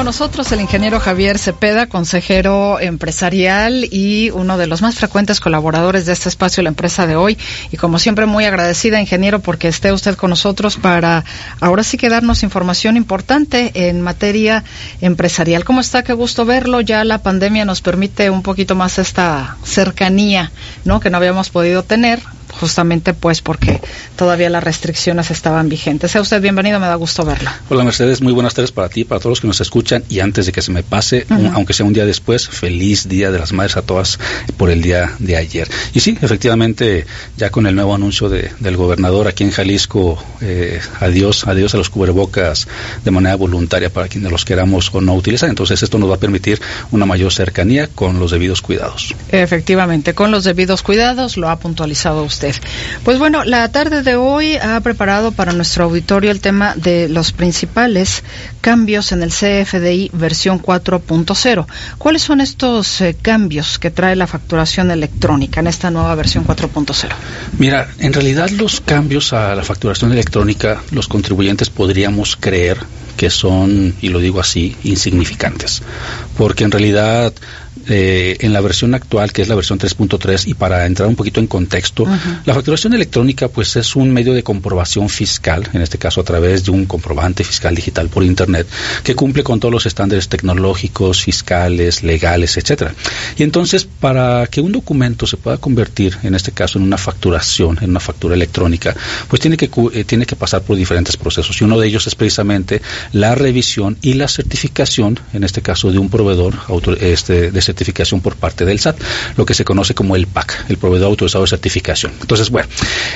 Con nosotros el ingeniero Javier Cepeda, consejero empresarial y uno de los más frecuentes colaboradores de este espacio, la empresa de hoy. Y como siempre, muy agradecida, ingeniero, porque esté usted con nosotros para ahora sí que darnos información importante en materia empresarial. ¿Cómo está? Qué gusto verlo. Ya la pandemia nos permite un poquito más esta cercanía, ¿no? Que no habíamos podido tener justamente pues porque todavía las restricciones estaban vigentes. Sea usted bienvenido, me da gusto verla. Hola Mercedes, muy buenas tardes para ti, para todos los que nos escuchan y antes de que se me pase, aunque sea un día después, feliz Día de las Madres a todas por el día de ayer. Y sí, efectivamente, ya con el nuevo anuncio de, del gobernador aquí en Jalisco, eh, adiós, adiós a los cubrebocas de manera voluntaria para quienes los queramos o no utilizar. Entonces esto nos va a permitir una mayor cercanía con los debidos cuidados. Efectivamente, con los debidos cuidados, lo ha puntualizado usted. Pues bueno, la tarde de hoy ha preparado para nuestro auditorio el tema de los principales cambios en el CFDI versión 4.0. ¿Cuáles son estos eh, cambios que trae la facturación electrónica en esta nueva versión 4.0? Mira, en realidad los cambios a la facturación electrónica, los contribuyentes podríamos creer que son, y lo digo así, insignificantes, porque en realidad eh, en la versión actual, que es la versión 3.3, y para entrar un poquito en contexto, la facturación electrónica pues es un medio de comprobación fiscal, en este caso a través de un comprobante fiscal digital por Internet, que cumple con todos los estándares tecnológicos, fiscales, legales, etcétera. Y entonces, para que un documento se pueda convertir, en este caso, en una facturación, en una factura electrónica, pues tiene que, eh, tiene que pasar por diferentes procesos. Y uno de ellos es precisamente la revisión y la certificación, en este caso, de un proveedor este, de certificación por parte del SAT, lo que se conoce como el PAC, el proveedor autorizado de certificación. Entonces, bueno,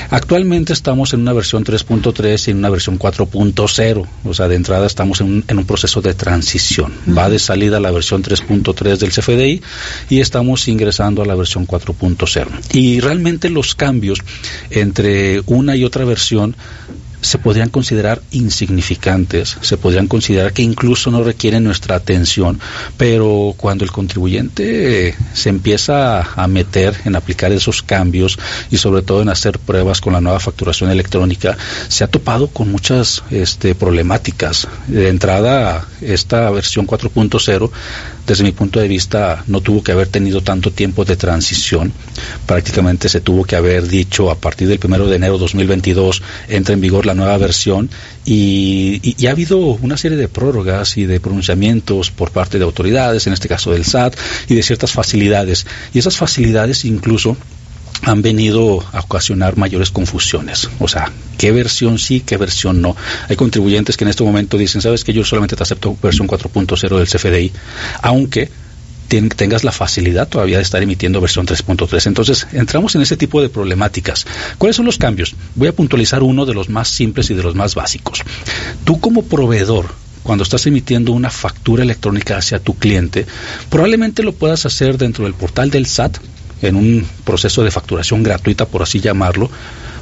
actualmente estamos en una versión 3.3 y en una versión 4.0, o sea, de entrada estamos en un, proceso de transición. Va de salida la versión 3.3 del CFDI y estamos ingresando a la versión 4.0. Y realmente los cambios entre una y otra versión se podrían considerar insignificantes, se podrían considerar que incluso no requieren nuestra atención, pero cuando el contribuyente se empieza a meter en aplicar esos cambios y sobre todo en hacer pruebas con la nueva facturación electrónica, se ha topado con muchas este, problemáticas. De entrada, esta versión 4.0 desde mi punto de vista, no tuvo que haber tenido tanto tiempo de transición. Prácticamente se tuvo que haber dicho a partir del 1 de enero de 2022 entra en vigor la nueva versión y, ha habido una serie de prórrogas y de pronunciamientos por parte de autoridades, en este caso del SAT, y de ciertas facilidades. Y esas facilidades incluso han venido a ocasionar mayores confusiones. O sea, qué versión sí, qué versión no. Hay contribuyentes que en este momento dicen, sabes que yo solamente te acepto versión 4.0 del CFDI, aunque tengas la facilidad todavía de estar emitiendo versión 3.3. Entonces, entramos en ese tipo de problemáticas. ¿Cuáles son los cambios? Voy a puntualizar uno de los más simples y de los más básicos. Tú como proveedor, cuando estás emitiendo una factura electrónica hacia tu cliente, probablemente lo puedas hacer dentro del portal del SAT, en un proceso de facturación gratuita, por así llamarlo,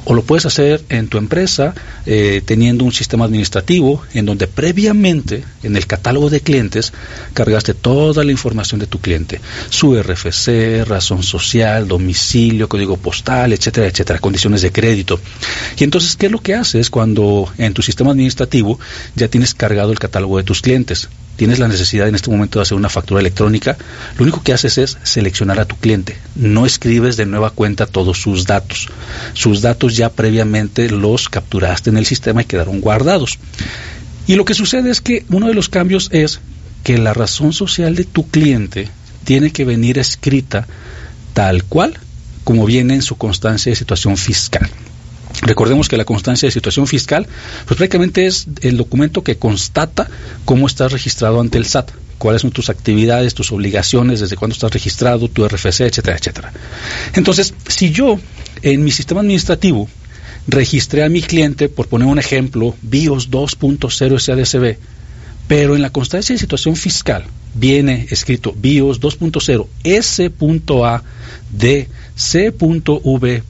o lo puedes hacer en tu empresa eh, teniendo un sistema administrativo en donde previamente en el catálogo de clientes cargaste toda la información de tu cliente, su RFC, razón social, domicilio, código postal, etcétera, etcétera, condiciones de crédito. Y entonces, ¿qué es lo que haces cuando en tu sistema administrativo ya tienes cargado el catálogo de tus clientes? Tienes la necesidad en este momento de hacer una factura electrónica, lo único que haces es seleccionar a tu cliente. No escribes de nueva cuenta todos sus datos. Sus datos ya previamente los capturaste en el sistema y quedaron guardados. Y lo que sucede es que uno de los cambios es que la razón social de tu cliente tiene que venir escrita tal cual como viene en su constancia de situación fiscal. Recordemos que la constancia de situación fiscal, pues prácticamente es el documento que constata cómo estás registrado ante el SAT, cuáles son tus actividades, tus obligaciones, desde cuándo estás registrado, tu RFC, etcétera, etcétera. Entonces, si yo en mi sistema administrativo registré a mi cliente, por poner un ejemplo, BIOS 2.0 SADCB, pero en la constancia de situación fiscal viene escrito BIOS 2.0 S.A D C.V.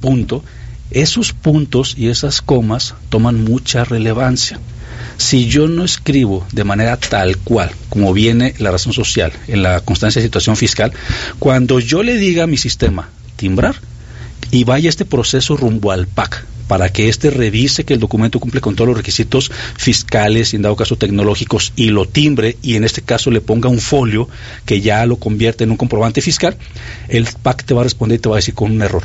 Esos puntos y esas comas toman mucha relevancia. Si yo no escribo de manera tal cual, como viene la razón social en la constancia de situación fiscal, cuando yo le diga a mi sistema timbrar y vaya este proceso rumbo al PAC, para que éste revise que el documento cumple con todos los requisitos fiscales y en dado caso tecnológicos y lo timbre y en este caso le ponga un folio que ya lo convierte en un comprobante fiscal, el PAC te va a responder y te va a decir con un error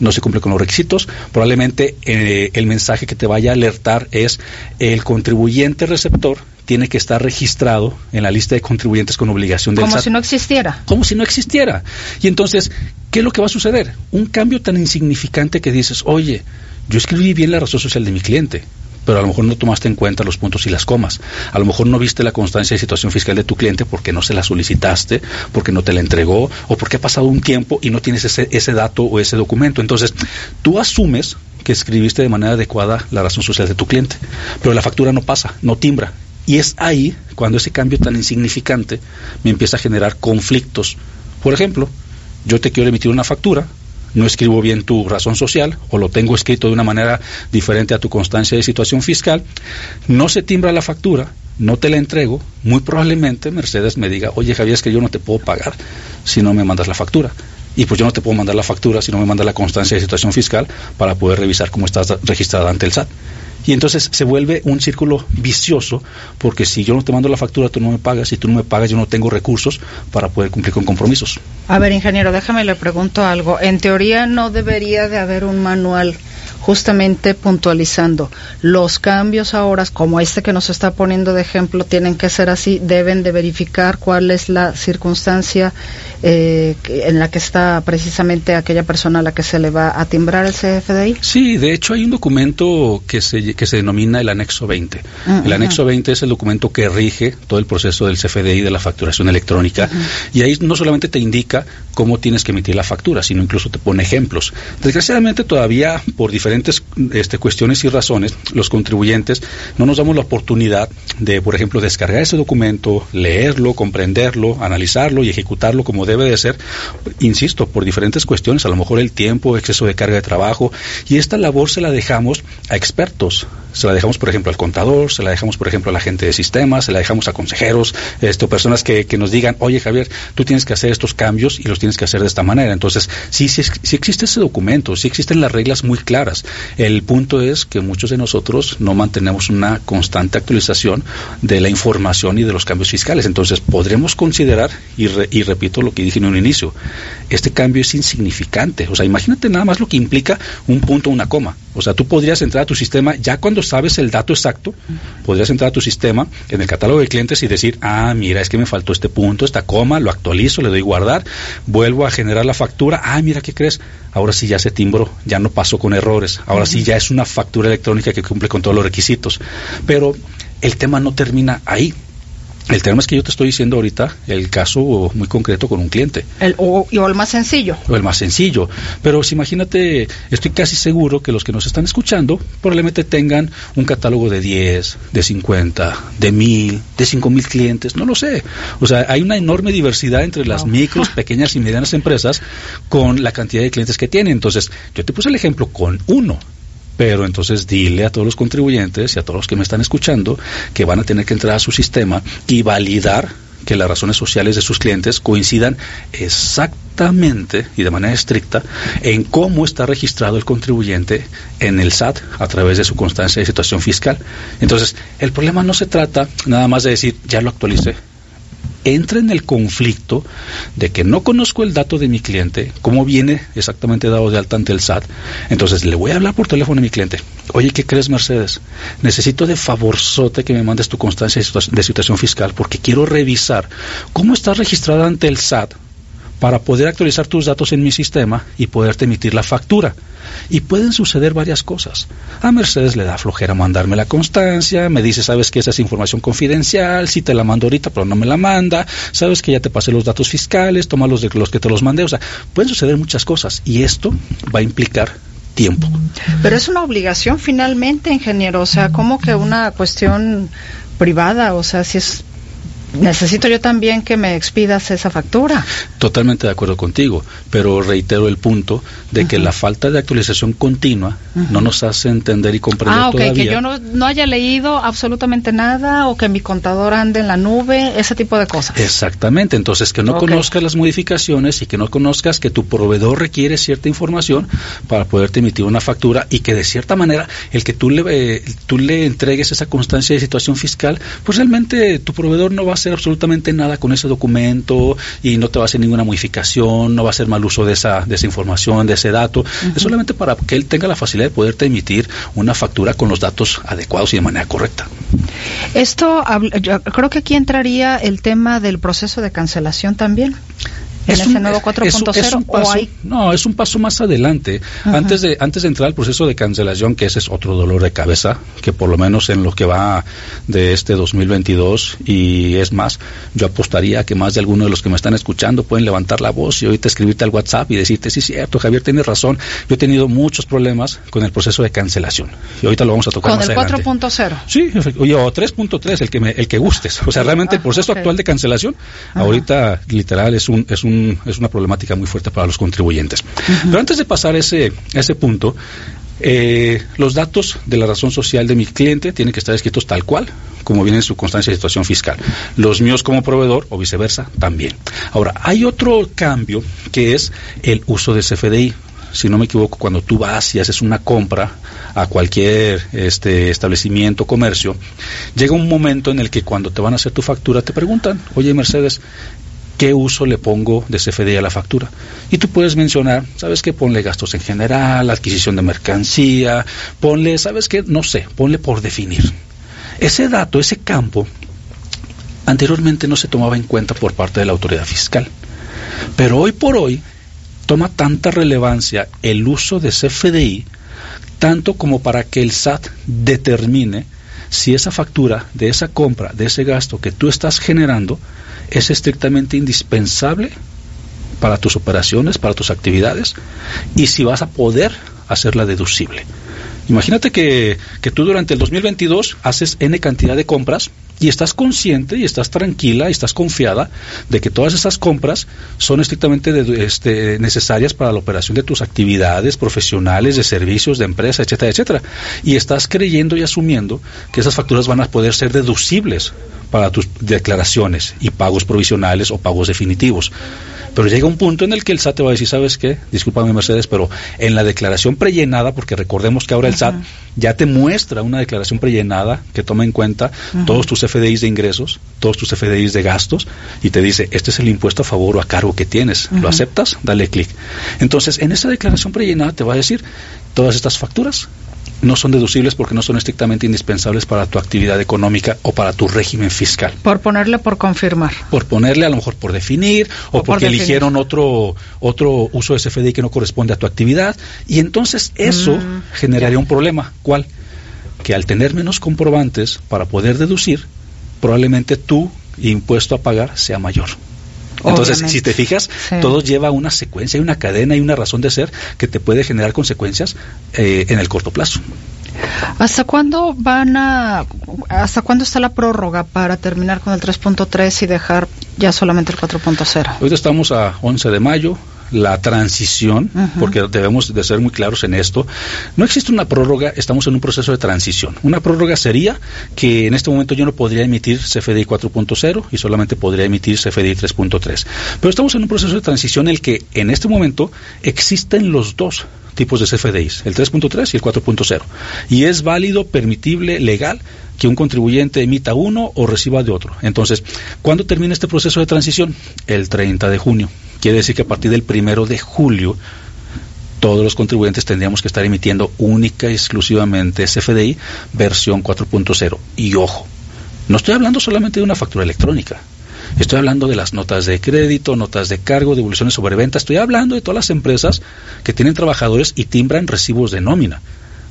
no se cumple con los requisitos, probablemente eh, el mensaje que te vaya a alertar es el contribuyente receptor tiene que estar registrado en la lista de contribuyentes con obligación de Como si no existiera. Como si no existiera. Y entonces, ¿qué es lo que va a suceder? Un cambio tan insignificante que dices, oye, yo escribí bien la razón social de mi cliente, pero a lo mejor no tomaste en cuenta los puntos y las comas. A lo mejor no viste la constancia de situación fiscal de tu cliente porque no se la solicitaste, porque no te la entregó o porque ha pasado un tiempo y no tienes ese, ese dato o ese documento. Entonces, tú asumes que escribiste de manera adecuada la razón social de tu cliente, pero la factura no pasa, no timbra. Y es ahí cuando ese cambio tan insignificante me empieza a generar conflictos. Por ejemplo, yo te quiero emitir una factura, no escribo bien tu razón social o lo tengo escrito de una manera diferente a tu constancia de situación fiscal, no se timbra la factura, no te la entrego, muy probablemente Mercedes me diga, oye Javier, es que yo no te puedo pagar si no me mandas la factura. Y pues yo no te puedo mandar la factura si no me mandas la constancia de situación fiscal para poder revisar cómo estás registrada ante el SAT. Y entonces se vuelve un círculo vicioso, porque si yo no te mando la factura, tú no me pagas, si tú no me pagas, yo no tengo recursos para poder cumplir con compromisos. A ver, ingeniero, déjame le pregunto algo. En teoría no debería de haber un manual justamente puntualizando los cambios ahora, como este que nos está poniendo de ejemplo, tienen que ser así, deben de verificar cuál es la circunstancia eh, en la que está precisamente aquella persona a la que se le va a timbrar el CFDI. Sí, de hecho hay un documento que se, que se denomina el anexo 20. Mm, el anexo 20 es el documento que rige todo el proceso del CFDI de la facturación electrónica y ahí no solamente te indica cómo tienes que emitir la factura, sino incluso te pone ejemplos. Desgraciadamente todavía por diferentes diferentes este, cuestiones y razones, los contribuyentes no nos damos la oportunidad de, por ejemplo, descargar ese documento, leerlo, comprenderlo, analizarlo y ejecutarlo como debe de ser, insisto, por diferentes cuestiones, a lo mejor el tiempo, exceso de carga de trabajo, y esta labor se la dejamos a expertos, se la dejamos, por ejemplo, al contador, se la dejamos, por ejemplo, a la gente de sistemas, se la dejamos a consejeros, esto, personas que, que nos digan, oye Javier, tú tienes que hacer estos cambios y los tienes que hacer de esta manera. Entonces, sí, sí, sí existe ese documento, sí existen las reglas muy claras. El punto es que muchos de nosotros no mantenemos una constante actualización de la información y de los cambios fiscales. Entonces, podremos considerar, y, y repito lo que dije en un inicio, este cambio es insignificante. O sea, imagínate nada más lo que implica un punto, una coma. O sea, tú podrías entrar a tu sistema, ya cuando sabes el dato exacto, podrías entrar a tu sistema en el catálogo de clientes y decir, ah, mira, es que me faltó este punto, esta coma, lo actualizo, le doy guardar, vuelvo a generar la factura, ah, mira, ¿qué crees? Ahora sí ya se timbró, ya no pasó con errores, ahora sí ya es una factura electrónica que cumple con todos los requisitos. Pero el tema no termina ahí. El tema es que yo te estoy diciendo ahorita el caso muy concreto con un cliente. El, o, el más sencillo. O el más sencillo. Pero si imagínate, estoy casi seguro que los que nos están escuchando probablemente tengan un catálogo de 10, de 50, de 1000, de 5000 clientes, no lo sé. O sea, hay una enorme diversidad entre las micros, pequeñas y medianas empresas con la cantidad de clientes que tienen. Entonces, yo te puse el ejemplo con uno pero entonces dile a todos los contribuyentes y a todos los que me están escuchando que van a tener que entrar a su sistema y validar que las razones sociales de sus clientes coincidan exactamente y de manera estricta en cómo está registrado el contribuyente en el SAT a través de su constancia de situación fiscal. Entonces, el problema no se trata nada más de decir, ya lo actualicé, entra en el conflicto de que no conozco el dato de mi cliente, cómo viene exactamente dado de alta ante el SAT. Entonces le voy a hablar por teléfono a mi cliente. Oye, ¿qué crees, Mercedes? Necesito de favorzote que me mandes tu constancia de situación fiscal porque quiero revisar cómo estás registrada ante el SAT para poder actualizar tus datos en mi sistema y poderte emitir la factura. Y pueden suceder varias cosas. A Mercedes le da flojera mandarme la constancia, me dice, sabes que esa es información confidencial, si te la mando ahorita, pero no me la manda, sabes que ya te pasé los datos fiscales, toma los de los que te los mandé. O sea, pueden suceder muchas cosas y esto va a implicar tiempo. Pero es una obligación finalmente, ingeniero, o sea, como que una cuestión privada, o sea, si es necesito yo también que me expidas esa factura. Totalmente de acuerdo contigo, pero reitero el punto de que la falta de actualización continua no nos hace entender y comprender ah, okay, que yo no, haya leído absolutamente nada o que mi contador ande en la nube, ese tipo de cosas. Exactamente, entonces que no conozcas las modificaciones y que no conozcas que tu proveedor requiere cierta información para poderte emitir una factura y que de cierta manera el que tú le, eh, tú le entregues esa constancia de situación fiscal, pues realmente tu proveedor no va a hacer absolutamente nada con ese documento y no te va a hacer ninguna modificación, no va a hacer mal uso de esa, de esa información, de ese dato. Es solamente para que él tenga la facilidad de poderte emitir una factura con los datos adecuados y de manera correcta. Esto, yo creo que aquí entraría el tema del proceso de cancelación también es un, nuevo 4.0 No, es un paso más adelante. Antes de antes de entrar al proceso de cancelación, que ese es otro dolor de cabeza, que por lo menos en lo que va de este 2022 y es más, yo apostaría que más de algunos de los que me están escuchando pueden levantar la voz y ahorita escribirte al WhatsApp y decirte, sí, cierto, Javier, tienes razón. Yo he tenido muchos problemas con el proceso de cancelación. Y ahorita lo vamos a tocar ¿Con el 4.0? Sí, o 3.3, el que el que gustes. O sea, realmente el ah, proceso actual de cancelación, ahorita literal es un, es un es una problemática muy fuerte para los contribuyentes. Pero antes de pasar ese, ese punto, eh, los datos de la razón social de mi cliente tienen que estar escritos tal cual, como viene en su constancia de situación fiscal. Los míos como proveedor o viceversa también. Ahora, hay otro cambio que es el uso de CFDI. Si no me equivoco, cuando tú vas y haces una compra a cualquier este, establecimiento, comercio, llega un momento en el que cuando te van a hacer tu factura te preguntan, oye Mercedes, qué uso le pongo de CFDI a la factura. Y tú puedes mencionar, ¿sabes qué? Ponle gastos en general, adquisición de mercancía, ponle, ¿sabes qué? No sé, ponle por definir. Ese dato, ese campo, anteriormente no se tomaba en cuenta por parte de la autoridad fiscal. Pero hoy por hoy toma tanta relevancia el uso de CFDI, tanto como para que el SAT determine si esa factura de esa compra, de ese gasto que tú estás generando, es estrictamente indispensable para tus operaciones, para tus actividades, y si vas a poder hacerla deducible. Imagínate que, que tú durante el 2022 haces N cantidad de compras y estás consciente y estás tranquila y estás confiada de que todas esas compras son estrictamente este, necesarias para la operación de tus actividades profesionales, de servicios, de empresa, etcétera, etcétera. Y estás creyendo y asumiendo que esas facturas van a poder ser deducibles para tus declaraciones y pagos provisionales o pagos definitivos. Pero llega un punto en el que el SAT te va a decir, ¿sabes qué? Discúlpame Mercedes, pero en la declaración prellenada, porque recordemos que ahora el SAT ya te muestra una declaración prellenada que toma en cuenta todos tus FDIs de ingresos, todos tus FDIs de gastos, y te dice, este es el impuesto a favor o a cargo que tienes. ¿Lo aceptas? Dale clic. Entonces, en esa declaración prellenada te va a decir todas estas facturas no son deducibles porque no son estrictamente indispensables para tu actividad económica o para tu régimen fiscal. Por ponerle por confirmar. Por ponerle a lo mejor por definir o, porque eligieron otro otro uso de CFDI que no corresponde a tu actividad y entonces eso mm, generaría un problema. ¿Cuál? Que al tener menos comprobantes para poder deducir, probablemente tu impuesto a pagar sea mayor. Entonces, si te fijas, todo lleva una secuencia, y una cadena y una razón de ser que te puede generar consecuencias eh, en el corto plazo. ¿Hasta cuándo van a, hasta cuándo está la prórroga para terminar con el 3.3 y dejar ya solamente el 4.0? Hoy estamos a 11 de mayo, la transición, porque debemos de ser muy claros en esto. No existe una prórroga, estamos en un proceso de transición. Una prórroga sería que en este momento yo no podría emitir CFDI 4.0 y solamente podría emitir CFDI 3.3. Pero estamos en un proceso de transición en el que en este momento existen los dos tipos de CFDIs, el 3.3 y el 4.0. Y es válido, permitible, legal que un contribuyente emita uno o reciba de otro. Entonces, ¿cuándo termina este proceso de transición? El 30 de junio. Quiere decir que a partir del primero de julio todos los contribuyentes tendríamos que estar emitiendo única y exclusivamente CFDI versión 4.0. Y ojo, no estoy hablando solamente de una factura electrónica. Estoy hablando de las notas de crédito, notas de cargo, devoluciones sobre venta. Estoy hablando de todas las empresas que tienen trabajadores y timbran recibos de nómina.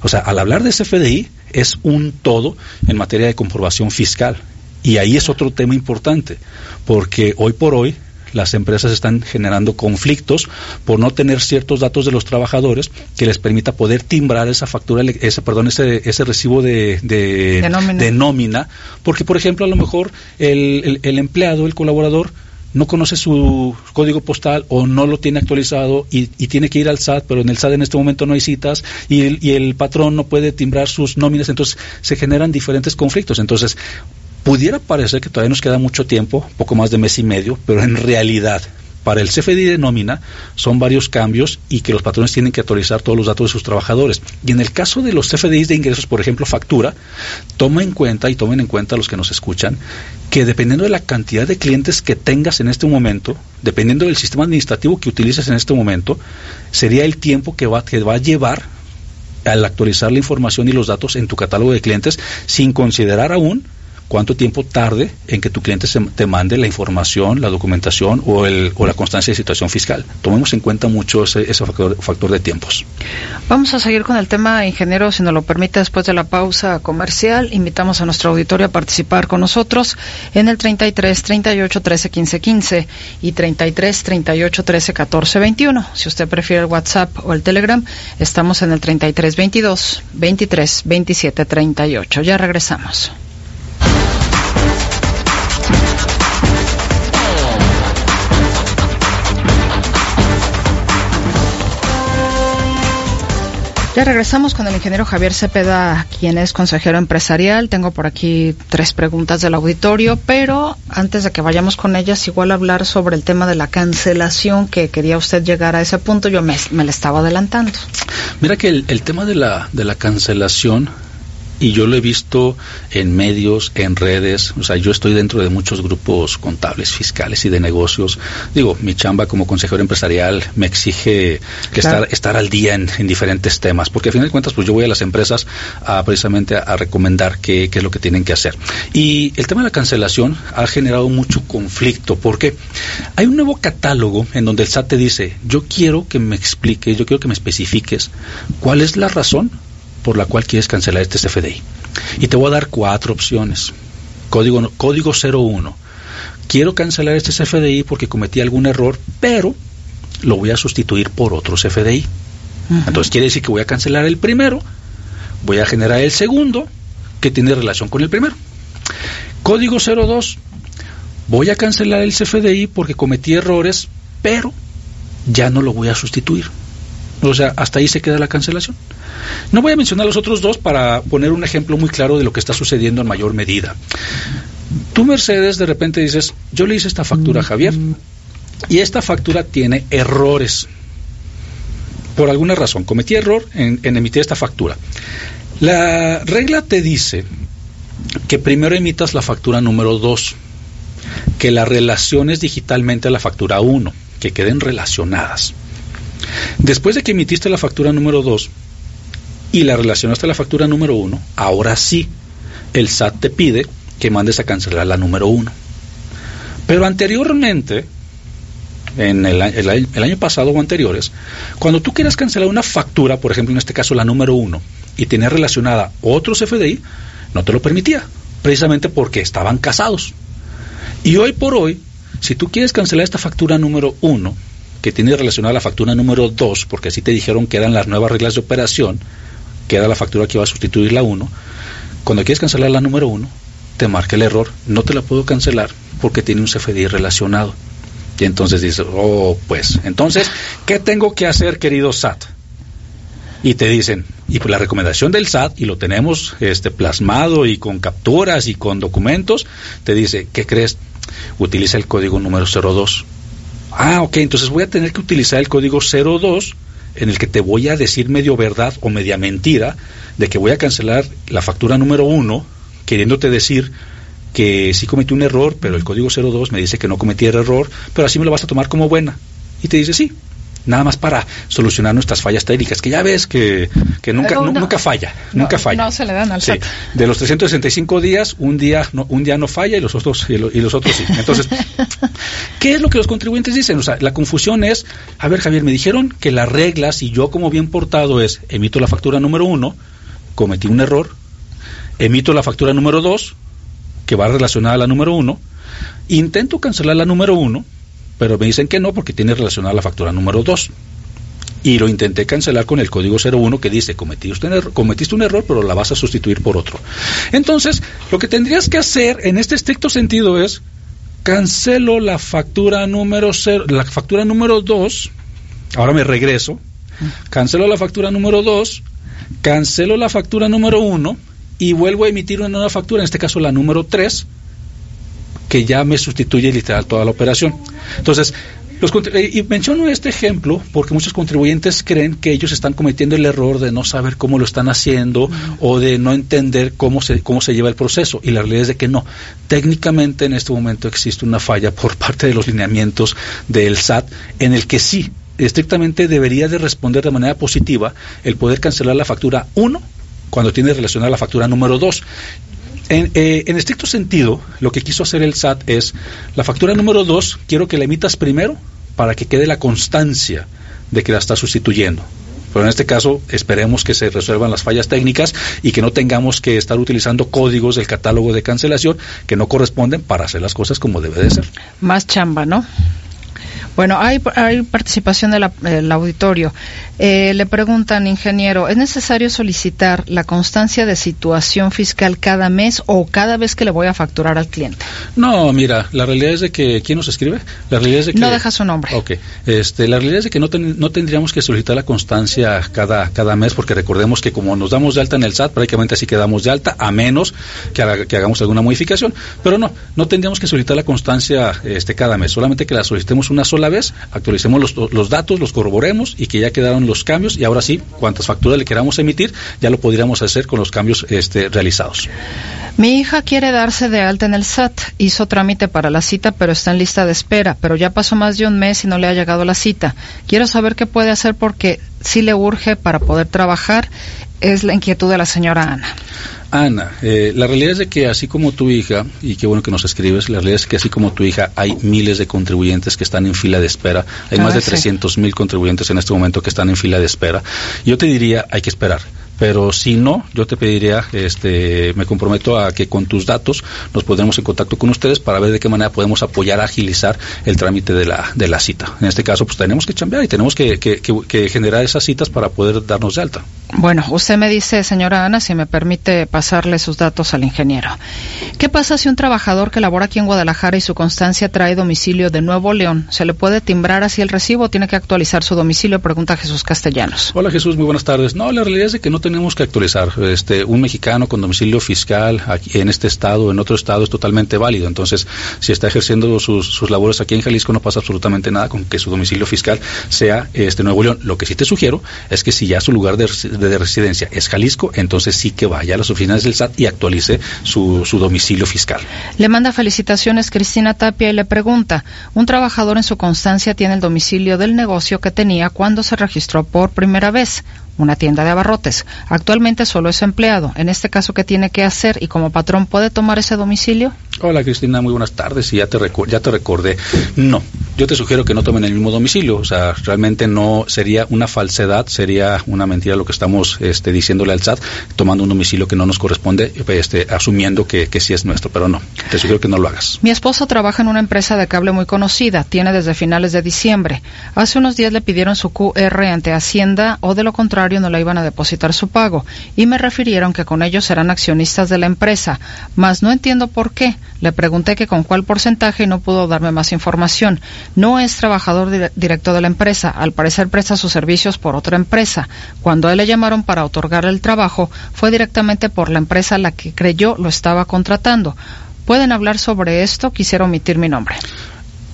O sea, al hablar de CFDI es un todo en materia de comprobación fiscal. Y ahí es otro tema importante, porque hoy por hoy las empresas están generando conflictos por no tener ciertos datos de los trabajadores que les permita poder timbrar esa factura, ese, perdón, ese, ese recibo de, de, nómina. porque por ejemplo a lo mejor el, el, empleado, el colaborador, no conoce su código postal o no lo tiene actualizado y, tiene que ir al SAT, pero en el SAT en este momento no hay citas y el, y el patrón no puede timbrar sus nóminas, entonces se generan diferentes conflictos. Entonces, Pudiera parecer que todavía nos queda mucho tiempo, poco más de mes y medio, pero en realidad para el CFDI de nómina son varios cambios y que los patrones tienen que actualizar todos los datos de sus trabajadores. Y en el caso de los CFDIs de ingresos, por ejemplo, factura, toma en cuenta y tomen en cuenta los que nos escuchan que dependiendo de la cantidad de clientes que tengas en este momento, dependiendo del sistema administrativo que utilices en este momento, sería el tiempo que va, que va a llevar al actualizar la información y los datos en tu catálogo de clientes sin considerar aún cuánto tiempo tarde en que tu cliente se, te mande la información, la documentación o, el, o la constancia de situación fiscal. Tomemos en cuenta mucho ese, factor, factor, de tiempos. Vamos a seguir con el tema, ingeniero, si nos lo permite, después de la pausa comercial. Invitamos a nuestro auditorio a participar con nosotros en el 33 38 13 15 15 y 33 38 13 14 21. Si usted prefiere el WhatsApp o el Telegram, estamos en el 33 22 23 27 38. Ya regresamos. Ya regresamos con el ingeniero Javier Cepeda, quien es consejero empresarial. Tengo por aquí tres preguntas del auditorio, pero antes de que vayamos con ellas, igual hablar sobre el tema de la cancelación, que quería usted llegar a ese punto, yo me, me le estaba adelantando. Mira que el, el tema de la, de la cancelación y yo lo he visto en medios, en redes, o sea, yo estoy dentro de muchos grupos contables, fiscales y de negocios. Digo, mi chamba como consejero empresarial me exige que estar, estar al día en, diferentes temas, porque a fin de cuentas, pues yo voy a las empresas a, precisamente a, recomendar qué, qué, es lo que tienen que hacer. Y el tema de la cancelación ha generado mucho conflicto, porque hay un nuevo catálogo en donde el SAT te dice, yo quiero que me expliques, yo quiero que me especifiques cuál es la razón por la cual quieres cancelar este CFDI. Y te voy a dar cuatro opciones. Código, código 01. Quiero cancelar este CFDI porque cometí algún error, pero lo voy a sustituir por otro CFDI. Entonces quiere decir que voy a cancelar el primero, voy a generar el segundo, que tiene relación con el primero. Código 02. Voy a cancelar el CFDI porque cometí errores, pero ya no lo voy a sustituir. O sea, hasta ahí se queda la cancelación. No voy a mencionar los otros dos para poner un ejemplo muy claro de lo que está sucediendo en mayor medida. Tú, Mercedes, de repente dices, yo le hice esta factura a Javier y esta factura tiene errores. Por alguna razón, cometí error en, emitir esta factura. La regla te dice que primero emitas la factura número 2, que la relaciones digitalmente a la factura 1, que queden relacionadas. Después de que emitiste la factura número 2 y la relacionaste a la factura número 1, ahora sí, el SAT te pide que mandes a cancelar la número 1. Pero anteriormente, en el, año pasado o anteriores, cuando tú quieras cancelar una factura, por ejemplo en este caso la número 1, y tenía relacionada otro CFDI, no te lo permitía, precisamente porque estaban casados. Y hoy por hoy, si tú quieres cancelar esta factura número 1, que tiene relacionada la factura número 2, porque así te dijeron que eran las nuevas reglas de operación, que era la factura que iba a sustituir la 1, cuando quieres cancelar la número 1, te marca el error, no te la puedo cancelar porque tiene un CFDI relacionado. Y entonces dices, oh, pues, entonces, ¿qué tengo que hacer, querido SAT? Y te dicen, y pues la recomendación del SAT, y lo tenemos este, plasmado y con capturas y con documentos, te dice, ¿qué crees? Utiliza el código número 02 Ah, ok, entonces voy a tener que utilizar el código 02 en el que te voy a decir medio verdad o media mentira de que voy a cancelar la factura número 1 queriéndote decir que sí cometí un error, pero el código 02 me dice que no cometí el error, pero así me lo vas a tomar como buena. Y te dice, sí, nada más para solucionar nuestras fallas técnicas, que ya ves que, que nunca, nunca falla, nunca falla. No se le dan al sí. De los 365 días, un día no, un día no falla y los otros y, los otros sí. Entonces, ¿qué es lo que los contribuyentes dicen? O sea, la confusión es, a ver Javier, me dijeron que las reglas y yo como bien portado es, emito la factura número uno, cometí un error, emito la factura número dos, que va relacionada a la número uno, intento cancelar la número uno, pero me dicen que no porque tiene relacionada la factura número dos. Y lo intenté cancelar con el código 01 que dice, cometiste un, error, cometiste un error, pero la vas a sustituir por otro. Entonces, lo que tendrías que hacer en este estricto sentido es, cancelo la factura número cero, la factura número 2, ahora me regreso, cancelo la factura número 2, cancelo la factura número 1, y vuelvo a emitir una nueva factura, en este caso la número 3, que ya me sustituye literal toda la operación. Entonces, los, eh, y menciono este ejemplo porque muchos contribuyentes creen que ellos están cometiendo el error de no saber cómo lo están haciendo o de no entender cómo se, cómo se lleva el proceso. Y la realidad es de que no. Técnicamente en este momento existe una falla por parte de los lineamientos del SAT en el que sí, estrictamente debería de responder de manera positiva el poder cancelar la factura 1 cuando tiene relacionada la factura número 2. Eh, en, estricto sentido, lo que quiso hacer el SAT es, la factura número 2 quiero que la emitas primero para que quede la constancia de que la está sustituyendo. Pero en este caso esperemos que se resuelvan las fallas técnicas y que no tengamos que estar utilizando códigos del catálogo de cancelación que no corresponden para hacer las cosas como debe de ser. Más chamba, ¿no? Bueno, hay, hay participación del auditorio. Eh, le preguntan, ingeniero, ¿es necesario solicitar la constancia de situación fiscal cada mes o cada vez que le voy a facturar al cliente? No, mira, la realidad es de que, ¿quién nos escribe? La realidad es de que... No deja su nombre. Ok, este, la realidad es de que no, no tendríamos que solicitar la constancia cada, cada mes porque recordemos que como nos damos de alta en el SAT, prácticamente así quedamos de alta, a menos que, que hagamos alguna modificación. Pero no, no tendríamos que solicitar la constancia este, cada mes, solamente que la solicitemos una sola vez, actualicemos los, los datos, los corroboremos y que ya quedaron los cambios y ahora sí, cuantas facturas le queramos emitir, ya lo podríamos hacer con los cambios este, realizados. Mi hija quiere darse de alta en el SAT. Hizo trámite para la cita, pero está en lista de espera. Pero ya pasó más de un mes y no le ha llegado la cita. Quiero saber qué puede hacer porque sí le urge para poder trabajar. Es la inquietud de la señora Ana. Ana, eh, la realidad es de que así como tu hija, y qué bueno que nos escribes, la realidad es que así como tu hija hay miles de contribuyentes que están en fila de espera, hay más de 300 mil contribuyentes en este momento que están en fila de espera. Yo te diría, hay que esperar pero si no, yo te pediría, este, me comprometo a que con tus datos nos pondremos en contacto con ustedes para ver de qué manera podemos apoyar, agilizar el trámite de la, de la cita. En este caso, pues tenemos que cambiar y tenemos que, que, generar esas citas para poder darnos de alta. Bueno, usted me dice, señora Ana, si me permite pasarle sus datos al ingeniero. ¿Qué pasa si un trabajador que labora aquí en Guadalajara y su constancia trae domicilio de Nuevo León? ¿Se le puede timbrar así el recibo o tiene que actualizar su domicilio? Pregunta Jesús Castellanos. Hola Jesús, muy buenas tardes. No, la realidad es de que no tenemos que actualizar. Este, un mexicano con domicilio fiscal aquí, en este estado o en otro estado es totalmente válido. Entonces, si está ejerciendo sus, labores aquí en Jalisco, no pasa absolutamente nada con que su domicilio fiscal sea este Nuevo León. Lo que sí te sugiero es que si ya su lugar de, residencia es Jalisco, entonces sí que vaya a las oficinas del SAT y actualice su, su domicilio fiscal. Le manda felicitaciones Cristina Tapia y le pregunta, un trabajador en su constancia tiene el domicilio del negocio que tenía cuando se registró por primera vez una tienda de abarrotes. Actualmente solo es empleado. En este caso, ¿qué tiene que hacer? ¿Y como patrón puede tomar ese domicilio? Hola Cristina, muy buenas tardes. Y ya te, ya te recordé. No, yo te sugiero que no tomen el mismo domicilio. O sea, realmente no sería una falsedad, sería una mentira lo que estamos este, diciéndole al SAT, tomando un domicilio que no nos corresponde, este, asumiendo que, que sí es nuestro. Pero no, te sugiero que no lo hagas. Mi esposo trabaja en una empresa de cable muy conocida. Tiene desde finales de diciembre. Hace unos días le pidieron su QR ante Hacienda o de lo contrario no le iban a depositar su pago y me refirieron que con ellos serán accionistas de la empresa, mas no entiendo por qué. Le pregunté que con cuál porcentaje y no pudo darme más información. No es trabajador directo de la empresa, al parecer presta sus servicios por otra empresa. Cuando a él le llamaron para otorgar el trabajo, fue directamente por la empresa la que creyó lo estaba contratando. ¿Pueden hablar sobre esto? Quisiera omitir mi nombre.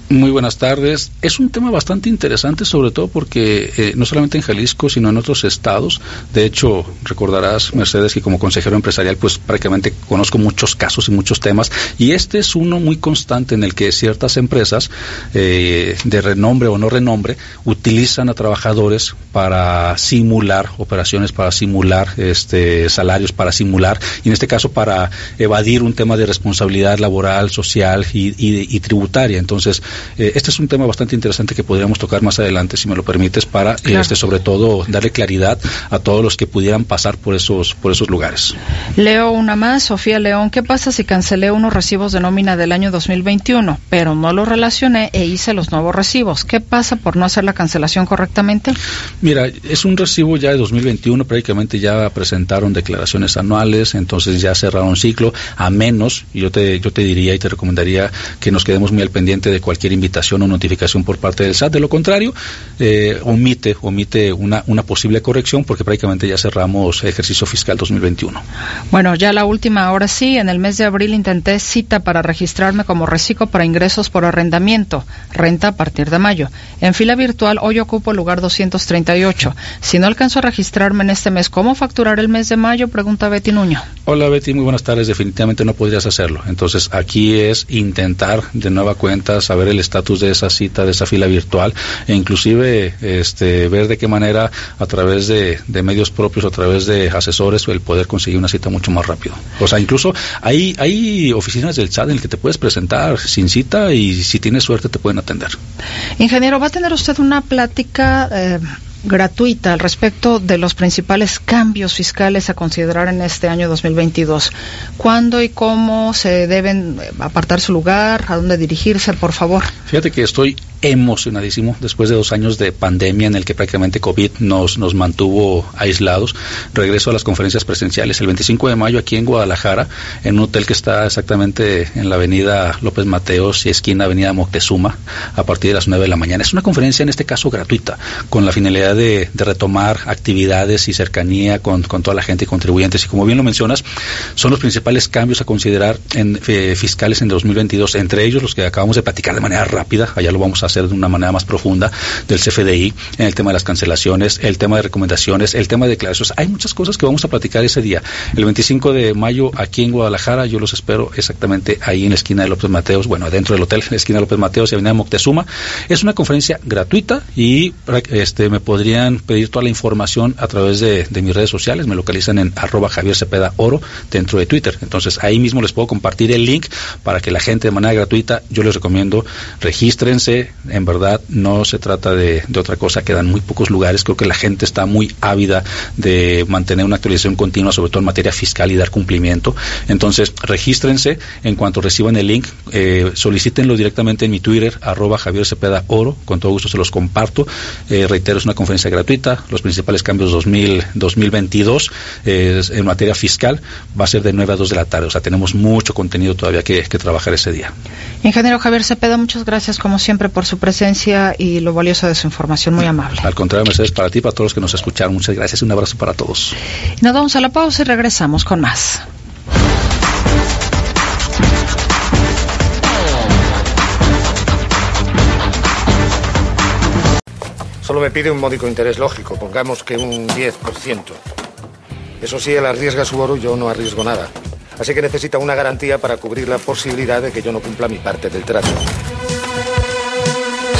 Muy buenas tardes. Es un tema bastante interesante, sobre todo porque eh, no solamente en Jalisco, sino en otros estados. De hecho, recordarás, Mercedes, que como consejero empresarial, pues prácticamente conozco muchos casos y muchos temas. Y este es uno muy constante en el que ciertas empresas eh, de renombre o no renombre utilizan a trabajadores para simular operaciones, para simular este, salarios, para simular, y en este caso para evadir un tema de responsabilidad laboral, social y, y tributaria. Entonces, eh, este es un tema bastante interesante que podríamos tocar más adelante, si me lo permites, para este, sobre todo darle claridad a todos los que pudieran pasar por esos, por esos lugares. Leo una más, Sofía León. ¿Qué pasa si cancelé unos recibos de nómina del año 2021, pero no los relacioné e hice los nuevos recibos? ¿Qué pasa por no hacer la cancelación correctamente? Mira, es un recibo ya de 2021, prácticamente ya presentaron declaraciones anuales, entonces ya cerraron ciclo, a menos, yo te, yo te diría y te recomendaría que nos quedemos muy al pendiente de cualquier invitación o notificación por parte del SAT. De lo contrario, eh, omite, omite una, una posible corrección porque prácticamente ya cerramos ejercicio fiscal 2021. Bueno, ya la última, ahora sí, en el mes de abril intenté cita para registrarme como reciclo para ingresos por arrendamiento, renta a partir de mayo. En fila virtual hoy ocupo el lugar 238. Si no alcanzo a registrarme en este mes, ¿cómo facturar el mes de mayo? Pregunta Betty Nuño. Hola Betty, muy buenas tardes. Definitivamente no podrías hacerlo. Entonces aquí es intentar de nueva cuenta saber el estatus de esa cita, de esa fila virtual, e inclusive este, ver de qué manera a través de, medios propios, a través de asesores, el poder conseguir una cita mucho más rápido. O sea, incluso hay, hay oficinas del SAT en el que te puedes presentar sin cita y si tienes suerte te pueden atender. Ingeniero, ¿va a tener usted una plática eh, gratuita al respecto de los principales cambios fiscales a considerar en este año 2022. ¿Cuándo y cómo se deben apartar su lugar? ¿A dónde dirigirse, por favor? Fíjate que estoy emocionadísimo después de dos años de pandemia en el que prácticamente COVID nos, nos mantuvo aislados. Regreso a las conferencias presenciales el 25 de mayo aquí en Guadalajara, en un hotel que está exactamente en la avenida López Mateos y esquina avenida Moctezuma, a partir de las 9 de la mañana. Es una conferencia en este caso gratuita, con la finalidad de, retomar actividades y cercanía con, toda la gente y contribuyentes. Y como bien lo mencionas, son los principales cambios a considerar en, eh, fiscales en 2022, entre ellos los que acabamos de platicar de manera rápida, allá lo vamos a hacer de una manera más profunda del CFDI, en el tema de las cancelaciones, el tema de recomendaciones, el tema de declaraciones. Hay muchas cosas que vamos a platicar ese día. El 25 de mayo aquí en Guadalajara, yo los espero exactamente ahí en la esquina de López Mateos, bueno, adentro del hotel, en la esquina de López Mateos y Avenida Moctezuma. Es una conferencia gratuita y este me podrían pedir toda la información a través de, mis redes sociales. Me localizan en arroba Javier Cepeda Oro dentro de Twitter. Entonces ahí mismo les puedo compartir el link para que la gente de manera gratuita, yo les recomiendo, regístrense, en verdad no se trata de, otra cosa, quedan muy pocos lugares, creo que la gente está muy ávida de mantener una actualización continua, sobre todo en materia fiscal y dar cumplimiento. Entonces, regístrense, en cuanto reciban el link, eh, solicítenlo directamente en mi Twitter, arroba Javier Cepeda Oro, con todo gusto se los comparto. Eh, reitero, es una conferencia gratuita, los principales cambios 2000, 2022 en materia fiscal va a ser de 9 a 2 de la tarde, o sea, tenemos mucho contenido todavía que, que trabajar ese día. Ingeniero Javier Cepeda, muchas gracias como siempre por su presencia y lo valioso de su información. Muy amable. Al contrario, Mercedes, para ti, para todos los que nos escucharon, muchas gracias y un abrazo para todos. Nos vamos a la pausa y regresamos con más. Solo me pide un módico interés lógico, pongamos que un 10%. Eso sí, él arriesga su oro, yo no arriesgo nada. Así que necesita una garantía para cubrir la posibilidad de que yo no cumpla mi parte del trato.